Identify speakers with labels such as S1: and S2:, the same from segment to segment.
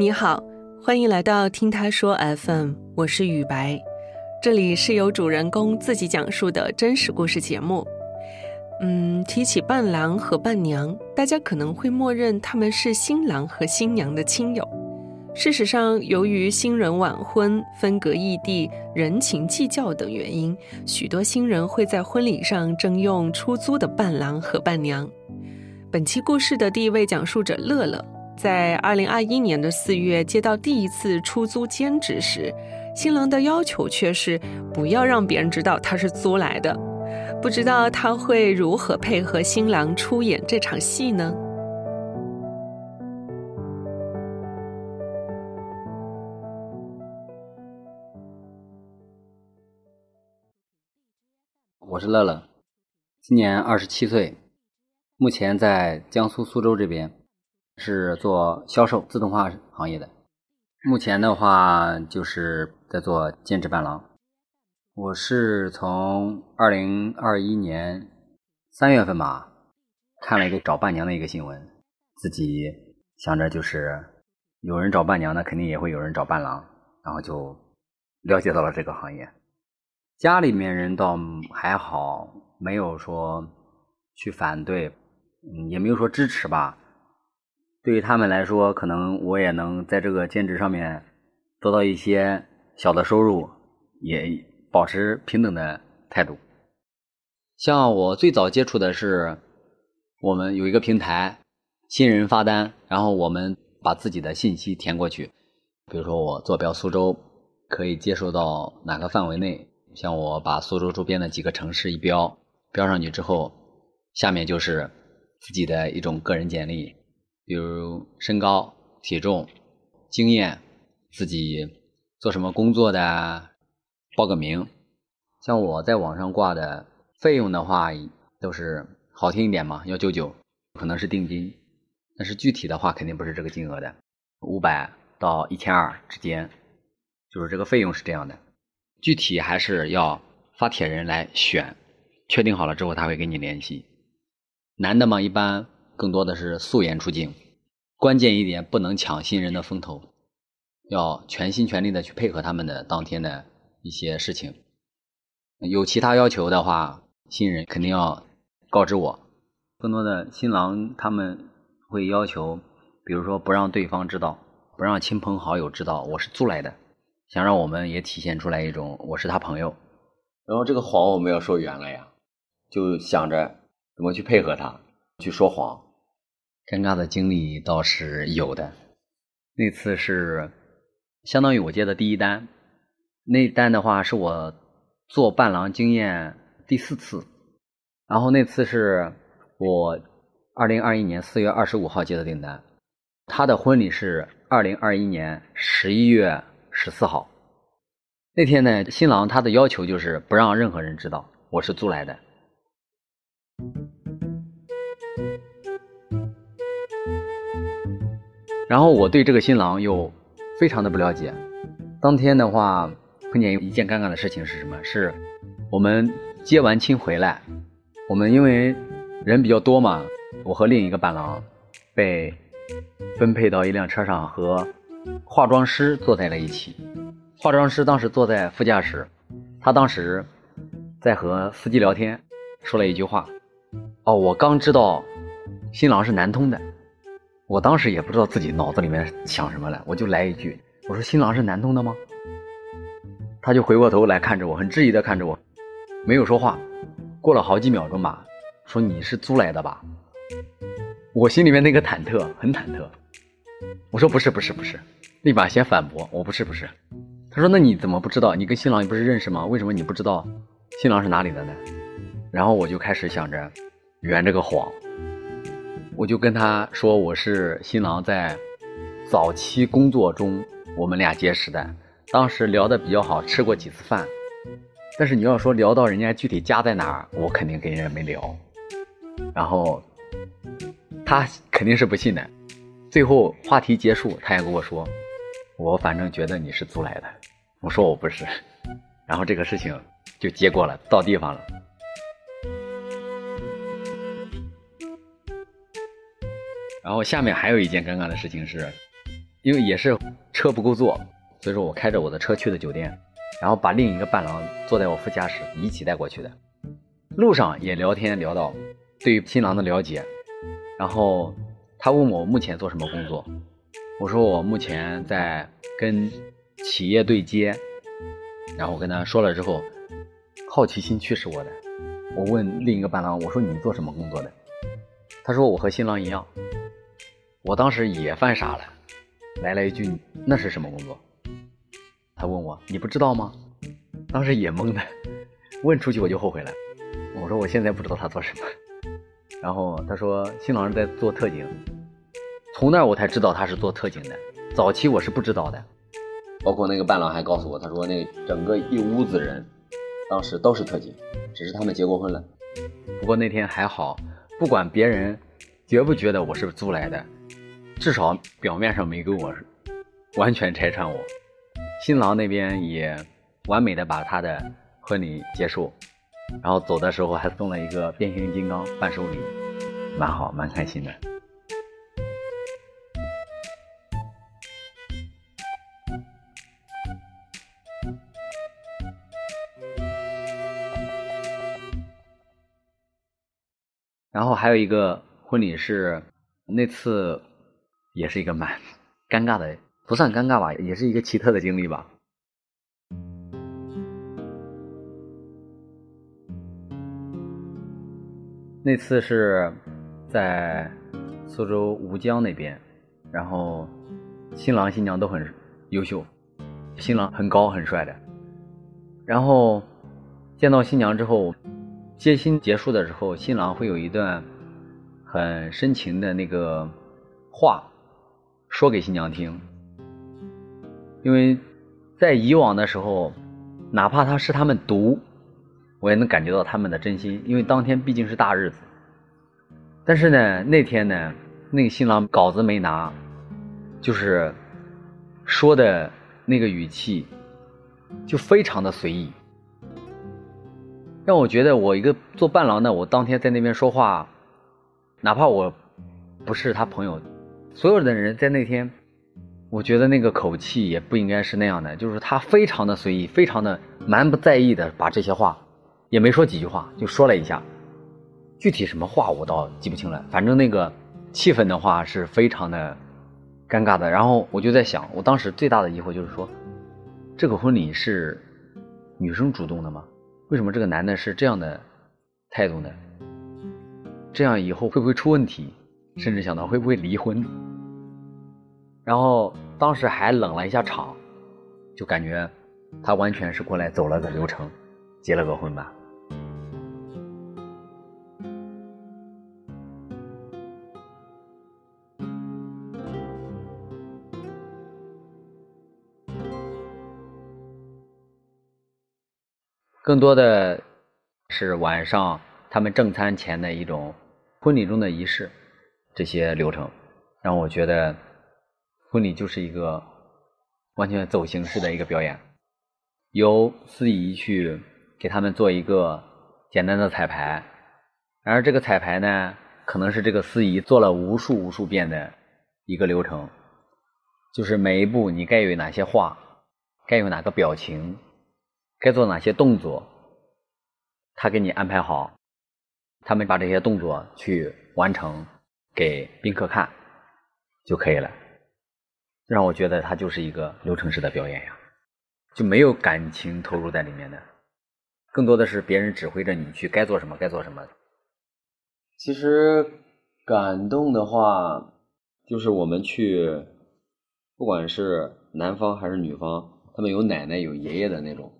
S1: 你好，欢迎来到听他说 FM，我是雨白，这里是由主人公自己讲述的真实故事节目。嗯，提起伴郎和伴娘，大家可能会默认他们是新郎和新娘的亲友。事实上，由于新人晚婚、分隔异地、人情计较等原因，许多新人会在婚礼上征用出租的伴郎和伴娘。本期故事的第一位讲述者乐乐，在二零二一年的四月接到第一次出租兼职时，新郎的要求却是不要让别人知道他是租来的。不知道他会如何配合新郎出演这场戏呢？
S2: 我是乐乐，今年二十七岁，目前在江苏苏州这边是做销售自动化行业的。目前的话就是在做兼职伴郎。我是从二零二一年三月份吧，看了一个找伴娘的一个新闻，自己想着就是有人找伴娘，那肯定也会有人找伴郎，然后就了解到了这个行业。家里面人倒还好，没有说去反对，嗯，也没有说支持吧。对于他们来说，可能我也能在这个兼职上面得到一些小的收入，也。保持平等的态度。像我最早接触的是，我们有一个平台，新人发单，然后我们把自己的信息填过去。比如说我坐标苏州，可以接受到哪个范围内？像我把苏州周边的几个城市一标，标上去之后，下面就是自己的一种个人简历，比如身高、体重、经验，自己做什么工作的。报个名，像我在网上挂的费用的话，都是好听一点嘛，幺九九，可能是定金，但是具体的话肯定不是这个金额的，五百到一千二之间，就是这个费用是这样的，具体还是要发帖人来选，确定好了之后他会跟你联系。男的嘛，一般更多的是素颜出镜，关键一点不能抢新人的风头，要全心全力的去配合他们的当天的。一些事情，有其他要求的话，新人肯定要告知我。更多的新郎他们会要求，比如说不让对方知道，不让亲朋好友知道我是租来的，想让我们也体现出来一种我是他朋友。然后这个谎我们要说圆了呀，就想着怎么去配合他去说谎。尴尬的经历倒是有的，那次是相当于我接的第一单。那单的话是我做伴郎经验第四次，然后那次是我二零二一年四月二十五号接的订单，他的婚礼是二零二一年十一月十四号。那天呢，新郎他的要求就是不让任何人知道我是租来的，然后我对这个新郎又非常的不了解，当天的话。碰见一件尴尬的事情是什么？是我们接完亲回来，我们因为人比较多嘛，我和另一个伴郎被分配到一辆车上，和化妆师坐在了一起。化妆师当时坐在副驾驶，他当时在和司机聊天，说了一句话：“哦，我刚知道新郎是南通的。”我当时也不知道自己脑子里面想什么了，我就来一句：“我说新郎是南通的吗？”他就回过头来看着我，很质疑的看着我，没有说话。过了好几秒钟吧，说：“你是租来的吧？”我心里面那个忐忑，很忐忑。我说：“不是，不是，不是。”立马先反驳：“我不是，不是。”他说：“那你怎么不知道？你跟新郎你不是认识吗？为什么你不知道新郎是哪里的呢？”然后我就开始想着圆这个谎，我就跟他说：“我是新郎在早期工作中我们俩结识的。”当时聊的比较好，吃过几次饭，但是你要说聊到人家具体家在哪儿，我肯定跟人家没聊。然后他肯定是不信的，最后话题结束，他也跟我说：“我反正觉得你是租来的。”我说：“我不是。”然后这个事情就结果了，到地方了。然后下面还有一件尴尬的事情是，因为也是车不够坐，所以说我开着我的车去的酒店，然后把另一个伴郎坐在我副驾驶一起带过去的。路上也聊天聊到对于新郎的了解，然后他问我目前做什么工作，我说我目前在跟企业对接，然后我跟他说了之后，好奇心驱使我的，我问另一个伴郎，我说你做什么工作的？他说我和新郎一样，我当时也犯傻了。来了一句：“那是什么工作？”他问我：“你不知道吗？”当时也懵的，问出去我就后悔了。我说：“我现在不知道他做什么。”然后他说：“新郎在做特警。”从那儿我才知道他是做特警的，早期我是不知道的。包括那个伴郎还告诉我，他说那整个一屋子人，当时都是特警，只是他们结过婚了。不过那天还好，不管别人觉不觉得我是租来的。至少表面上没跟我完全拆穿我，新郎那边也完美的把他的婚礼结束，然后走的时候还送了一个变形金刚伴手礼，蛮好，蛮开心的。然后还有一个婚礼是那次。也是一个蛮尴尬的，不算尴尬吧，也是一个奇特的经历吧。那次是在苏州吴江那边，然后新郎新娘都很优秀，新郎很高很帅的。然后见到新娘之后，接亲结束的时候，新郎会有一段很深情的那个话。说给新娘听，因为在以往的时候，哪怕他是他们毒，我也能感觉到他们的真心。因为当天毕竟是大日子。但是呢，那天呢，那个新郎稿子没拿，就是说的那个语气，就非常的随意，让我觉得我一个做伴郎的，我当天在那边说话，哪怕我不是他朋友。所有的人在那天，我觉得那个口气也不应该是那样的，就是他非常的随意，非常的蛮不在意的把这些话，也没说几句话就说了一下，具体什么话我倒记不清了，反正那个气氛的话是非常的尴尬的。然后我就在想，我当时最大的疑惑就是说，这个婚礼是女生主动的吗？为什么这个男的是这样的态度呢？这样以后会不会出问题？甚至想到会不会离婚，然后当时还冷了一下场，就感觉他完全是过来走了个流程，结了个婚吧。更多的是晚上他们正餐前的一种婚礼中的仪式。这些流程让我觉得婚礼就是一个完全走形式的一个表演，由司仪去给他们做一个简单的彩排，然而这个彩排呢，可能是这个司仪做了无数无数遍的一个流程，就是每一步你该有哪些话，该有哪个表情，该做哪些动作，他给你安排好，他们把这些动作去完成。给宾客看就可以了，让我觉得它就是一个流程式的表演呀，就没有感情投入在里面的，更多的是别人指挥着你去该做什么该做什么。其实感动的话，就是我们去，不管是男方还是女方，他们有奶奶有爷爷的那种。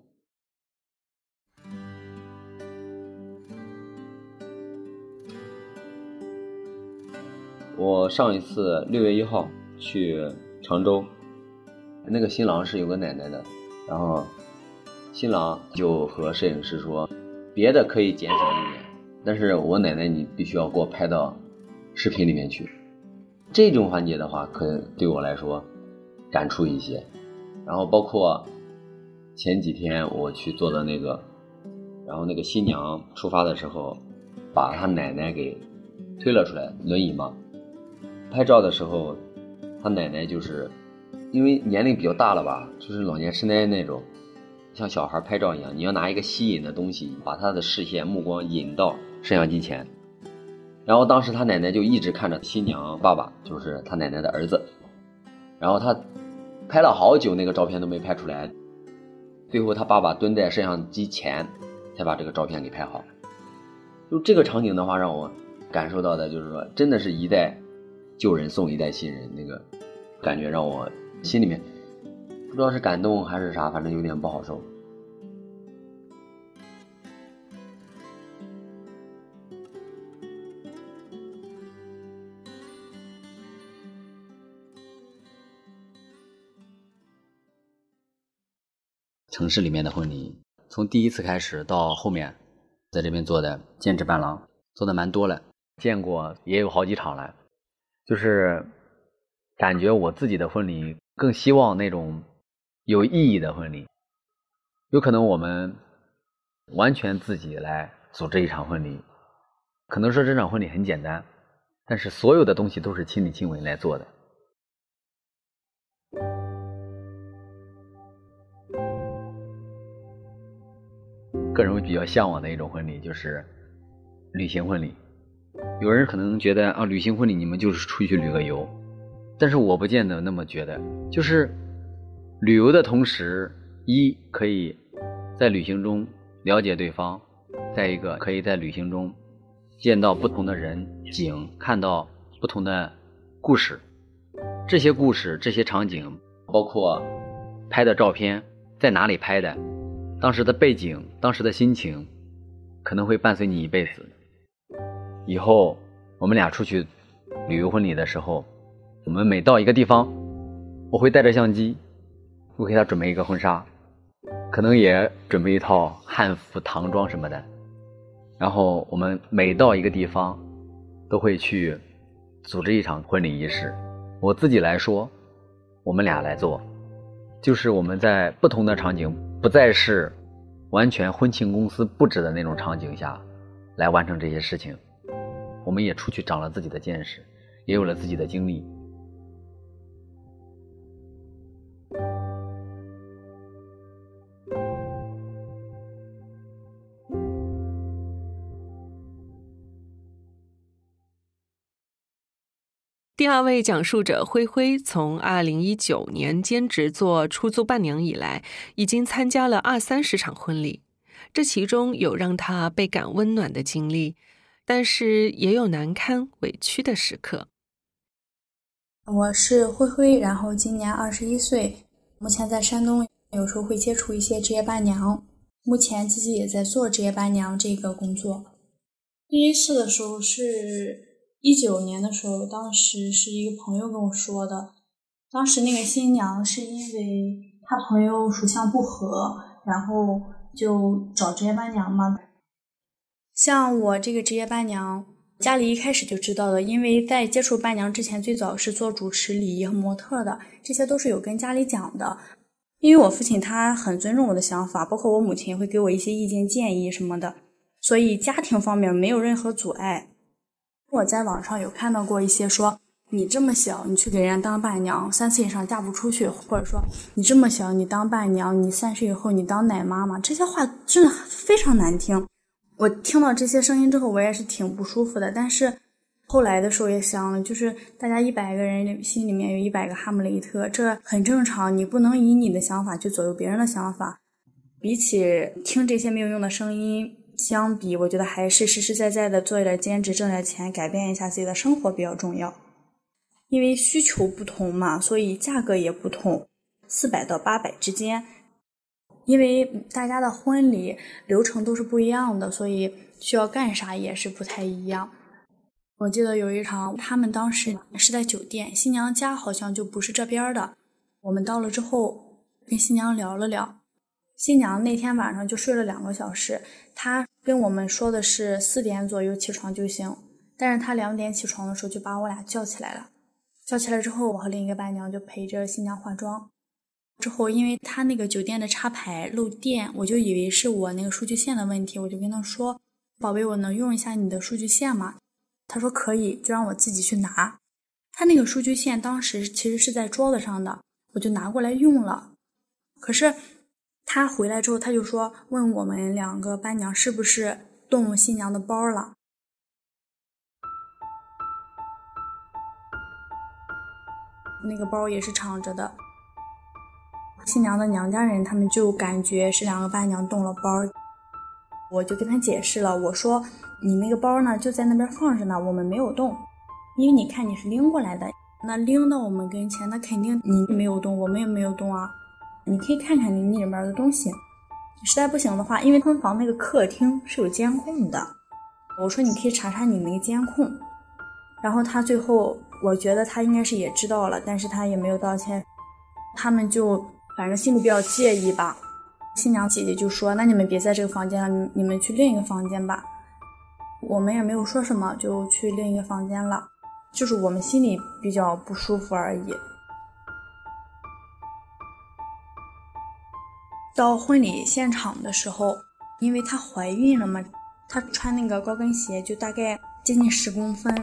S2: 我上一次六月一号去常州，那个新郎是有个奶奶的，然后新郎就和摄影师说，别的可以减少一点，但是我奶奶你必须要给我拍到视频里面去。这种环节的话，可能对我来说感触一些。然后包括前几天我去做的那个，然后那个新娘出发的时候，把她奶奶给推了出来，轮椅嘛。拍照的时候，他奶奶就是
S3: 因为年龄比较大了吧，就是老年痴呆那种，像小孩拍照一样，你要拿一个吸引的东西，把他的视线目光引到摄像机前。然后当时他奶奶就一直看着新娘爸爸，就是他奶奶的儿子。然后他拍了好久，那个照片都没拍出来。最后他爸爸蹲在摄像机前，才把这个照片给拍好。就这个场景的话，让我感受到的就是说，真的是一代旧人送一代新人，那个感觉让我心里面不知道是感动还是啥，反正有点不好受。
S2: 城市里面的婚礼，从第一次开始到后面，在这边做的兼职伴郎做的蛮多了，见过也有好几场了，就是感觉我自己的婚礼更希望那种有意义的婚礼。有可能我们完全自己来组织一场婚礼，可能说这场婚礼很简单，但是所有的东西都是亲力亲为来做的。个人比较向往的一种婚礼就是旅行婚礼。有人可能觉得啊，旅行婚礼你们就是出去旅个游，但是我不见得那么觉得。就是旅游的同时，一可以在旅行中了解对方，再一个可以在旅行中见到不同的人景，看到不同的故事。这些故事、这些场景，包括拍的照片，在哪里拍的。当时的背景，当时的心情，可能会伴随你一辈子。以后我们俩出去旅游婚礼的时候，我们每到一个地方，我会带着相机，我给他准备一个婚纱，可能也准备一套汉服唐装什么的。然后我们每到一个地方，都会去组织一场婚礼仪式。我自己来说，我们俩来做，就是我们在不同的场景。不再是完全婚庆公司布置的那种场景下，来完成这些事情。我们也出去长了自己的见识，也有了自己的经历。
S1: 第二位讲述者灰灰，从二零一九年兼职做出租伴娘以来，已经参加了二三十场婚礼。这其中有让他倍感温暖的经历，但是也有难堪、委屈的时刻。
S4: 我是灰灰，然后今年二十一岁，目前在山东，有时候会接触一些职业伴娘，目前自己也在做职业伴娘这个工作。第一次的时候是。一九年的时候，当时是一个朋友跟我说的。当时那个新娘是因为她朋友属相不合，然后就找职业伴娘嘛。像我这个职业伴娘，家里一开始就知道的，因为在接触伴娘之前，最早是做主持、礼仪和模特的，这些都是有跟家里讲的。因为我父亲他很尊重我的想法，包括我母亲也会给我一些意见建议什么的，所以家庭方面没有任何阻碍。我在网上有看到过一些说，你这么小，你去给人家当伴娘，三岁以上嫁不出去，或者说你这么小，你当伴娘，你三十以后你当奶妈妈，这些话真的非常难听。我听到这些声音之后，我也是挺不舒服的。但是后来的时候也想了，就是大家一百个人心里面有一百个哈姆雷特，这很正常。你不能以你的想法去左右别人的想法。比起听这些没有用的声音。相比，我觉得还是实实在在的做一点兼职，挣点钱，改变一下自己的生活比较重要。因为需求不同嘛，所以价格也不同，四百到八百之间。因为大家的婚礼流程都是不一样的，所以需要干啥也是不太一样。我记得有一场，他们当时是在酒店，新娘家好像就不是这边的。我们到了之后，跟新娘聊了聊。新娘那天晚上就睡了两个小时，她跟我们说的是四点左右起床就行，但是她两点起床的时候就把我俩叫起来了。叫起来之后，我和另一个伴娘就陪着新娘化妆。之后，因为他那个酒店的插排漏电，我就以为是我那个数据线的问题，我就跟他说：“宝贝，我能用一下你的数据线吗？”他说可以，就让我自己去拿。他那个数据线当时其实是在桌子上的。我就拿过来用了。可是他回来之后，他就说问我们两个伴娘是不是动新娘的包了。那个包也是敞着的。新娘的娘家人他们就感觉是两个伴娘动了包，我就跟他解释了，我说你那个包呢就在那边放着呢，我们没有动，因为你看你是拎过来的，那拎到我们跟前，那肯定你没有动，我们也没有动啊。你可以看看你里面的东西，实在不行的话，因为婚房那个客厅是有监控的，我说你可以查查你那个监控。然后他最后，我觉得他应该是也知道了，但是他也没有道歉，他们就。反正心里比较介意吧，新娘姐姐就说：“那你们别在这个房间了，你们去另一个房间吧。”我们也没有说什么，就去另一个房间了。就是我们心里比较不舒服而已。到婚礼现场的时候，因为她怀孕了嘛，她穿那个高跟鞋就大概接近十公分，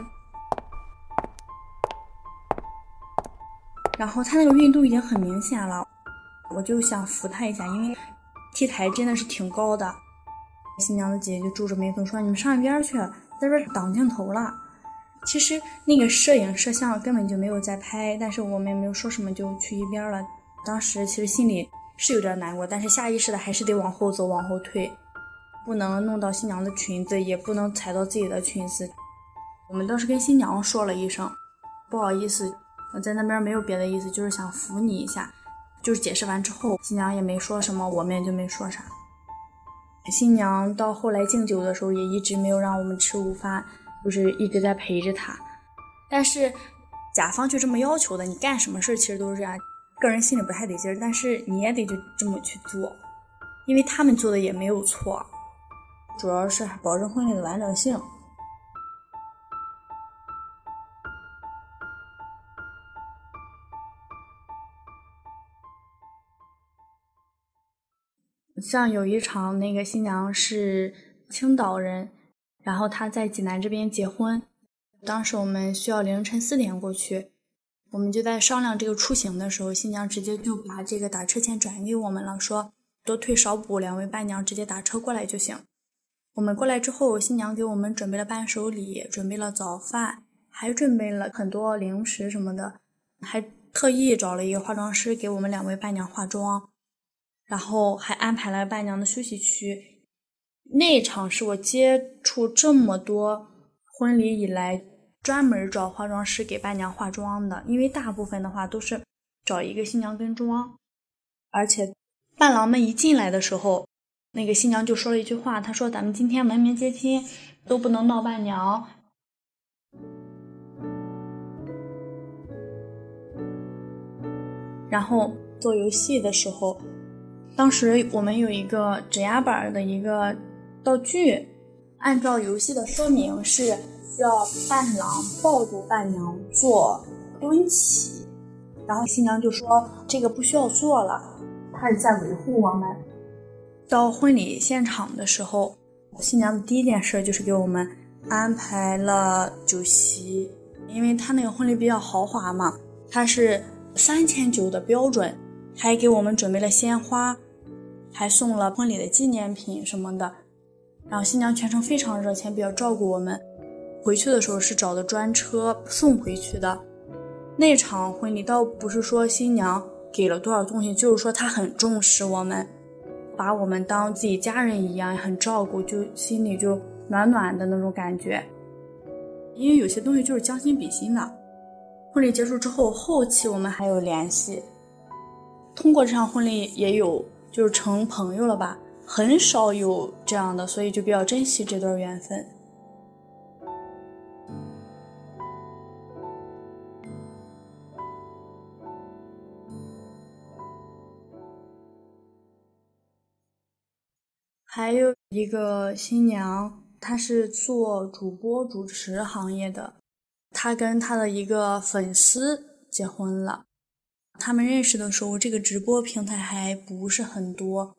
S4: 然后她那个孕肚已经很明显了。我就想扶她一下，因为 T 台真的是挺高的。新娘的姐姐就皱着眉头说：“你们上一边去，在这挡镜头了。”其实那个摄影摄像根本就没有在拍，但是我们也没有说什么，就去一边了。当时其实心里是有点难过，但是下意识的还是得往后走，往后退，不能弄到新娘的裙子，也不能踩到自己的裙子。我们当时跟新娘说了一声：“不好意思，我在那边没有别的意思，就是想扶你一下。”就是解释完之后，新娘也没说什么，我们也就没说啥。新娘到后来敬酒的时候，也一直没有让我们吃午饭，就是一直在陪着她。但是甲方就这么要求的，你干什么事其实都是这样，个人心里不太得劲儿，但是你也得就这么去做，因为他们做的也没有错，主要是保证婚礼的完整性。像有一场，那个新娘是青岛人，然后她在济南这边结婚，当时我们需要凌晨四点过去，我们就在商量这个出行的时候，新娘直接就把这个打车钱转给我们了，说多退少补，两位伴娘直接打车过来就行。我们过来之后，新娘给我们准备了伴手礼，准备了早饭，还准备了很多零食什么的，还特意找了一个化妆师给我们两位伴娘化妆。然后还安排了伴娘的休息区，那场是我接触这么多婚礼以来专门找化妆师给伴娘化妆的，因为大部分的话都是找一个新娘跟妆，而且伴郎们一进来的时候，那个新娘就说了一句话，她说：“咱们今天文明接亲都不能闹伴娘。”然后做游戏的时候。当时我们有一个指压板的一个道具，按照游戏的说明是需要伴郎抱住伴娘做蹲起，然后新娘就说这个不需要做了，她是在维护我们。到婚礼现场的时候，新娘的第一件事就是给我们安排了酒席，因为她那个婚礼比较豪华嘛，它是三千九的标准，还给我们准备了鲜花。还送了婚礼的纪念品什么的，然后新娘全程非常热情，比较照顾我们。回去的时候是找的专车送回去的。那场婚礼倒不是说新娘给了多少东西，就是说她很重视我们，把我们当自己家人一样，很照顾，就心里就暖暖的那种感觉。因为有些东西就是将心比心的。婚礼结束之后，后期我们还有联系，通过这场婚礼也有。就是成朋友了吧，很少有这样的，所以就比较珍惜这段缘分。还有一个新娘，她是做主播主持行业的，她跟她的一个粉丝结婚了。他们认识的时候，这个直播平台还不是很多。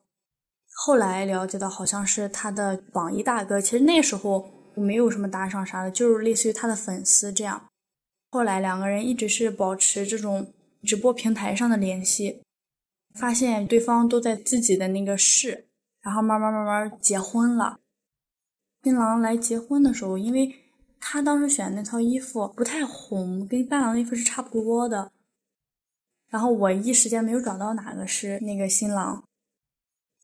S4: 后来了解到，好像是他的榜一大哥。其实那时候没有什么打赏啥的，就是类似于他的粉丝这样。后来两个人一直是保持这种直播平台上的联系，发现对方都在自己的那个市，然后慢慢慢慢结婚了。新郎来结婚的时候，因为他当时选那套衣服不太红，跟伴郎的衣服是差不多的。然后我一时间没有找到哪个是那个新郎，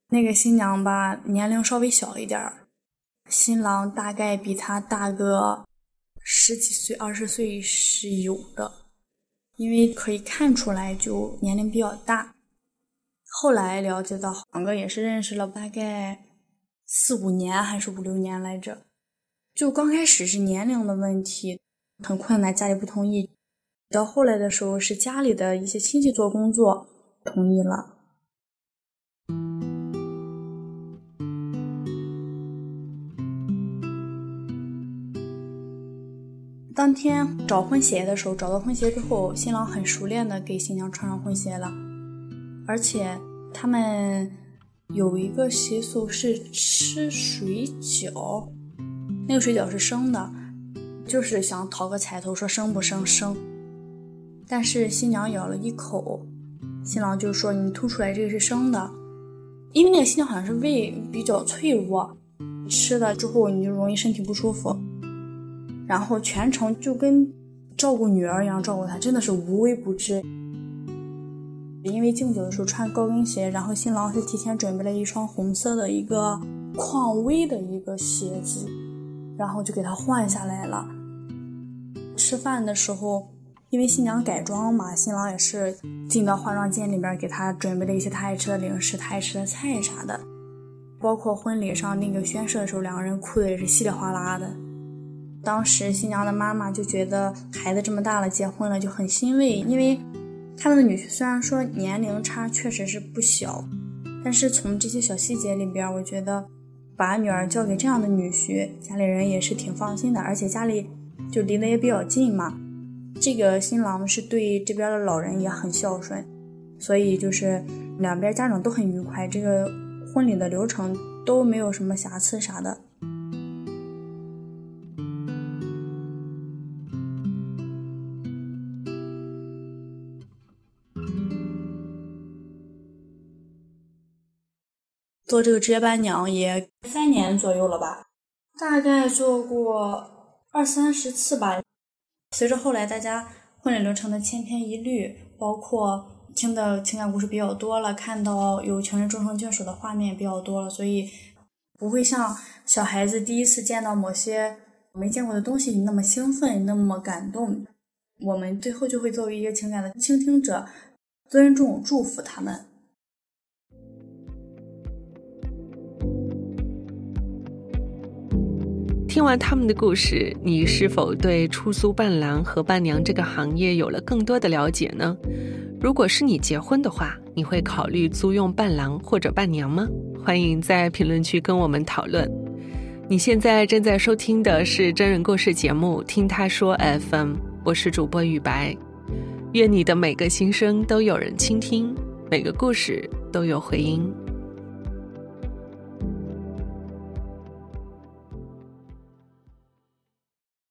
S4: 那个新娘吧，年龄稍微小一点儿，新郎大概比他大个十几岁、二十岁是有的，因为可以看出来就年龄比较大。后来了解到，两个也是认识了大概。四五年还是五六年来着，就刚开始是年龄的问题，很困难，家里不同意。到后来的时候，是家里的一些亲戚做工作同意了。当天找婚鞋的时候，找到婚鞋之后，新郎很熟练的给新娘穿上婚鞋了，而且他们。有一个习俗是吃水饺，那个水饺是生的，就是想讨个彩头，说生不生生。但是新娘咬了一口，新郎就说你吐出来这个是生的，因为那个新娘好像是胃比较脆弱，吃了之后你就容易身体不舒服。然后全程就跟照顾女儿一样照顾她，真的是无微不至。因为敬酒的时候穿高跟鞋，然后新郎是提前准备了一双红色的一个匡威的一个鞋子，然后就给他换下来了。吃饭的时候，因为新娘改装嘛，新郎也是进到化妆间里边给她准备了一些他爱吃的零食、他爱吃的菜啥的。包括婚礼上那个宣誓的时候，两个人哭的也是稀里哗啦的。当时新娘的妈妈就觉得孩子这么大了，结婚了就很欣慰，因为。他们的女婿虽然说年龄差确实是不小，但是从这些小细节里边，我觉得把女儿交给这样的女婿，家里人也是挺放心的，而且家里就离得也比较近嘛。这个新郎是对这边的老人也很孝顺，所以就是两边家长都很愉快，这个婚礼的流程都没有什么瑕疵啥的。做这个值夜伴娘也三年左右了吧，大概做过二三十次吧。随着后来大家婚礼流程的千篇一律，包括听的情感故事比较多了，看到有情人终成眷属的画面比较多了，所以不会像小孩子第一次见到某些没见过的东西那么兴奋，那么感动。我们最后就会作为一个情感的倾听者，尊重、祝福他们。
S1: 听完他们的故事，你是否对出租伴郎和伴娘这个行业有了更多的了解呢？如果是你结婚的话，你会考虑租用伴郎或者伴娘吗？欢迎在评论区跟我们讨论。你现在正在收听的是真人故事节目《听他说 FM》，我是主播雨白。愿你的每个心声都有人倾听，每个故事都有回音。